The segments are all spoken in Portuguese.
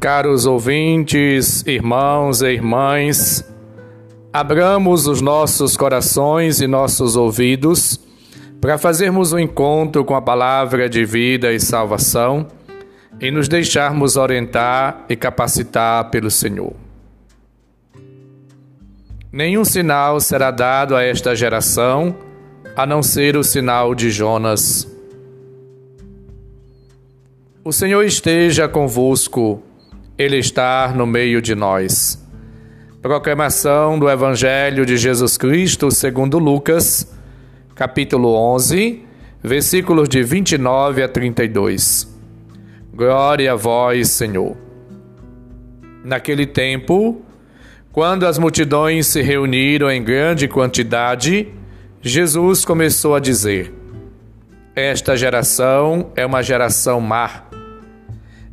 Caros ouvintes, irmãos e irmãs, abramos os nossos corações e nossos ouvidos para fazermos um encontro com a palavra de vida e salvação e nos deixarmos orientar e capacitar pelo Senhor. Nenhum sinal será dado a esta geração a não ser o sinal de Jonas. O Senhor esteja convosco ele está no meio de nós. Proclamação do Evangelho de Jesus Cristo segundo Lucas, capítulo 11, versículos de 29 a 32. Glória a vós, Senhor. Naquele tempo, quando as multidões se reuniram em grande quantidade, Jesus começou a dizer: Esta geração é uma geração má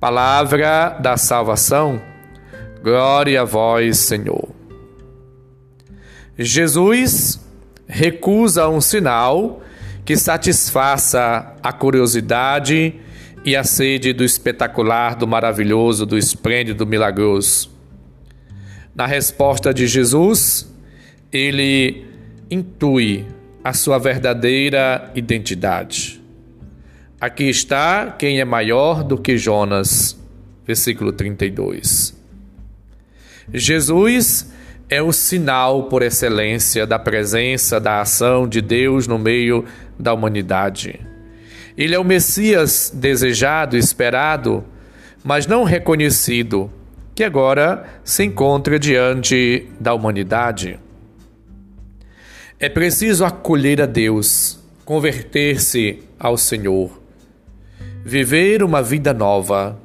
Palavra da salvação, glória a vós, Senhor. Jesus recusa um sinal que satisfaça a curiosidade e a sede do espetacular, do maravilhoso, do esplêndido, do milagroso. Na resposta de Jesus, ele intui a sua verdadeira identidade. Aqui está quem é maior do que Jonas. Versículo 32. Jesus é o sinal por excelência da presença, da ação de Deus no meio da humanidade. Ele é o Messias desejado, esperado, mas não reconhecido, que agora se encontra diante da humanidade. É preciso acolher a Deus, converter-se ao Senhor viver uma vida nova.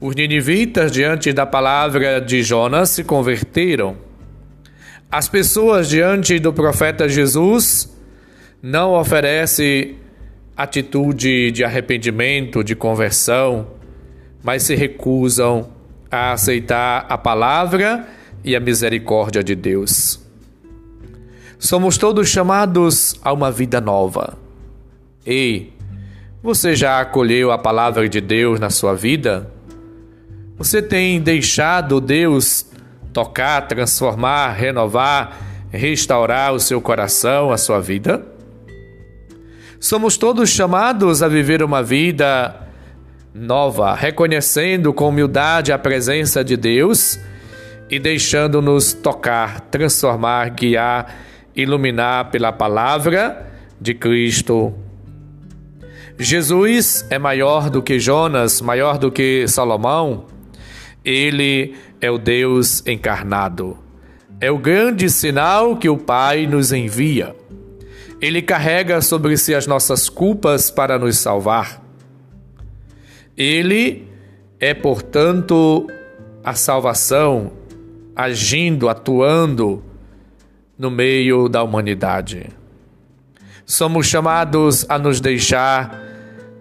Os ninivitas, diante da palavra de Jonas, se converteram. As pessoas, diante do profeta Jesus, não oferecem atitude de arrependimento, de conversão, mas se recusam a aceitar a palavra e a misericórdia de Deus. Somos todos chamados a uma vida nova. Ei, você já acolheu a palavra de Deus na sua vida? Você tem deixado Deus tocar, transformar, renovar, restaurar o seu coração, a sua vida? Somos todos chamados a viver uma vida nova, reconhecendo com humildade a presença de Deus e deixando-nos tocar, transformar, guiar, iluminar pela palavra de Cristo Jesus é maior do que Jonas, maior do que Salomão. Ele é o Deus encarnado. É o grande sinal que o Pai nos envia. Ele carrega sobre si as nossas culpas para nos salvar. Ele é, portanto, a salvação agindo, atuando no meio da humanidade. Somos chamados a nos deixar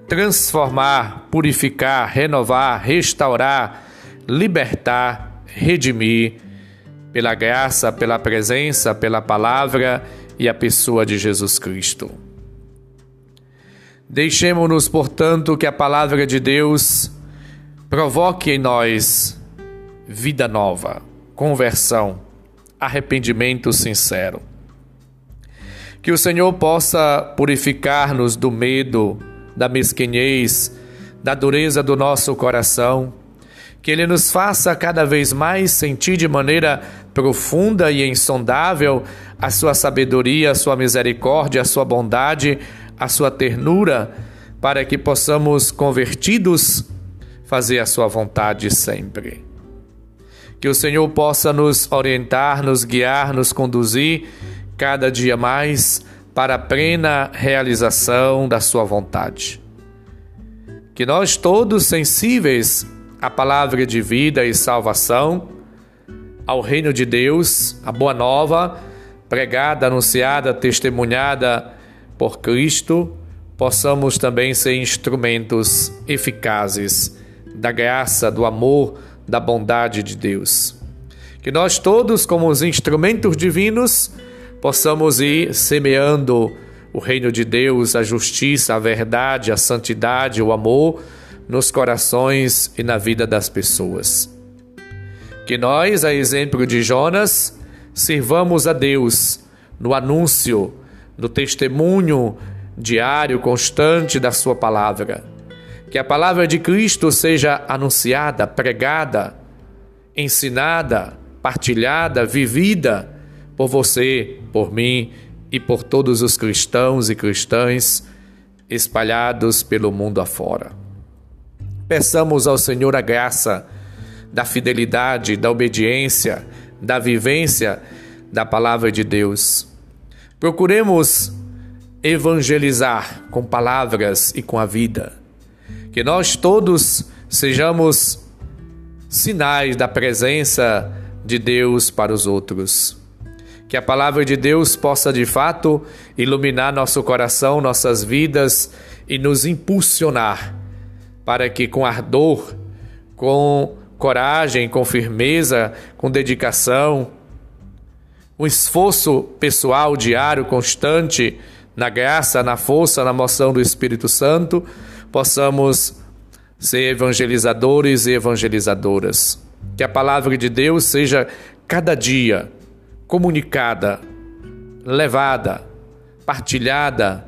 transformar, purificar, renovar, restaurar, libertar, redimir, pela graça, pela presença, pela palavra e a pessoa de Jesus Cristo. Deixemos-nos, portanto, que a palavra de Deus provoque em nós vida nova, conversão, arrependimento sincero. Que o Senhor possa purificar-nos do medo, da mesquinhez, da dureza do nosso coração, que Ele nos faça cada vez mais sentir de maneira profunda e insondável a Sua sabedoria, a Sua misericórdia, a Sua bondade, a Sua ternura, para que possamos, convertidos, fazer a Sua vontade sempre. Que o Senhor possa nos orientar, nos guiar, nos conduzir cada dia mais para a plena realização da Sua vontade. Que nós todos sensíveis à palavra de vida e salvação, ao reino de Deus, a boa nova, pregada, anunciada, testemunhada por Cristo, possamos também ser instrumentos eficazes da graça, do amor, da bondade de Deus. Que nós todos, como os instrumentos divinos, possamos ir semeando o reino de Deus, a justiça, a verdade, a santidade, o amor nos corações e na vida das pessoas. Que nós, a exemplo de Jonas, sirvamos a Deus no anúncio, no testemunho diário, constante da Sua palavra. Que a palavra de Cristo seja anunciada, pregada, ensinada, partilhada, vivida por você, por mim e por todos os cristãos e cristãs espalhados pelo mundo afora. Peçamos ao Senhor a graça da fidelidade, da obediência, da vivência da palavra de Deus. Procuremos evangelizar com palavras e com a vida. Que nós todos sejamos sinais da presença de Deus para os outros. Que a palavra de Deus possa de fato iluminar nosso coração, nossas vidas e nos impulsionar para que com ardor, com coragem, com firmeza, com dedicação, um esforço pessoal diário constante na graça, na força, na moção do Espírito Santo, possamos ser evangelizadores e evangelizadoras. Que a palavra de Deus seja cada dia comunicada, levada, partilhada,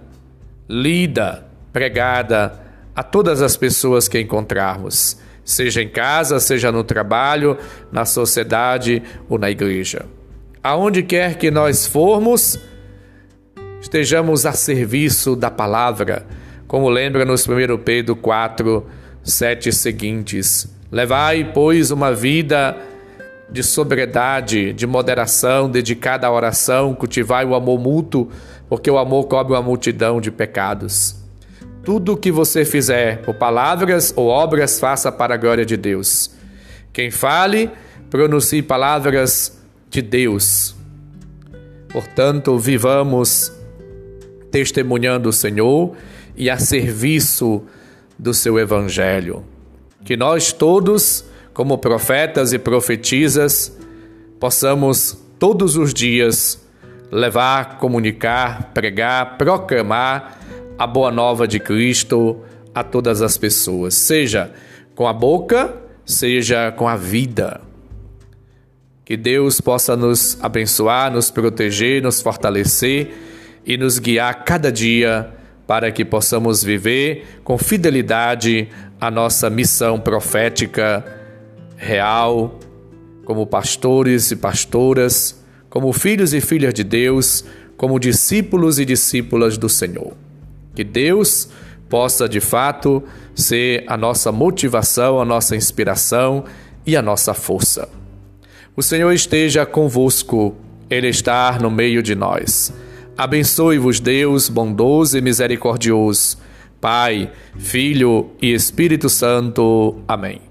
lida, pregada a todas as pessoas que encontrarmos, seja em casa, seja no trabalho, na sociedade ou na igreja. Aonde quer que nós formos, estejamos a serviço da palavra, como lembra nos 1 Pedro 4, 7 seguintes. Levai, pois, uma vida de sobriedade, de moderação, dedicada à oração, cultivai o amor mútuo, porque o amor cobre uma multidão de pecados. Tudo o que você fizer, por palavras ou obras, faça para a glória de Deus. Quem fale, pronuncie palavras de Deus. Portanto, vivamos testemunhando o Senhor e a serviço do seu Evangelho. Que nós todos como profetas e profetisas, possamos todos os dias levar, comunicar, pregar, proclamar a boa nova de Cristo a todas as pessoas, seja com a boca, seja com a vida. Que Deus possa nos abençoar, nos proteger, nos fortalecer e nos guiar cada dia para que possamos viver com fidelidade a nossa missão profética real, como pastores e pastoras, como filhos e filhas de Deus, como discípulos e discípulas do Senhor. Que Deus possa de fato ser a nossa motivação, a nossa inspiração e a nossa força. O Senhor esteja convosco, Ele está no meio de nós. Abençoe-vos, Deus bondoso e misericordioso, Pai, Filho e Espírito Santo. Amém.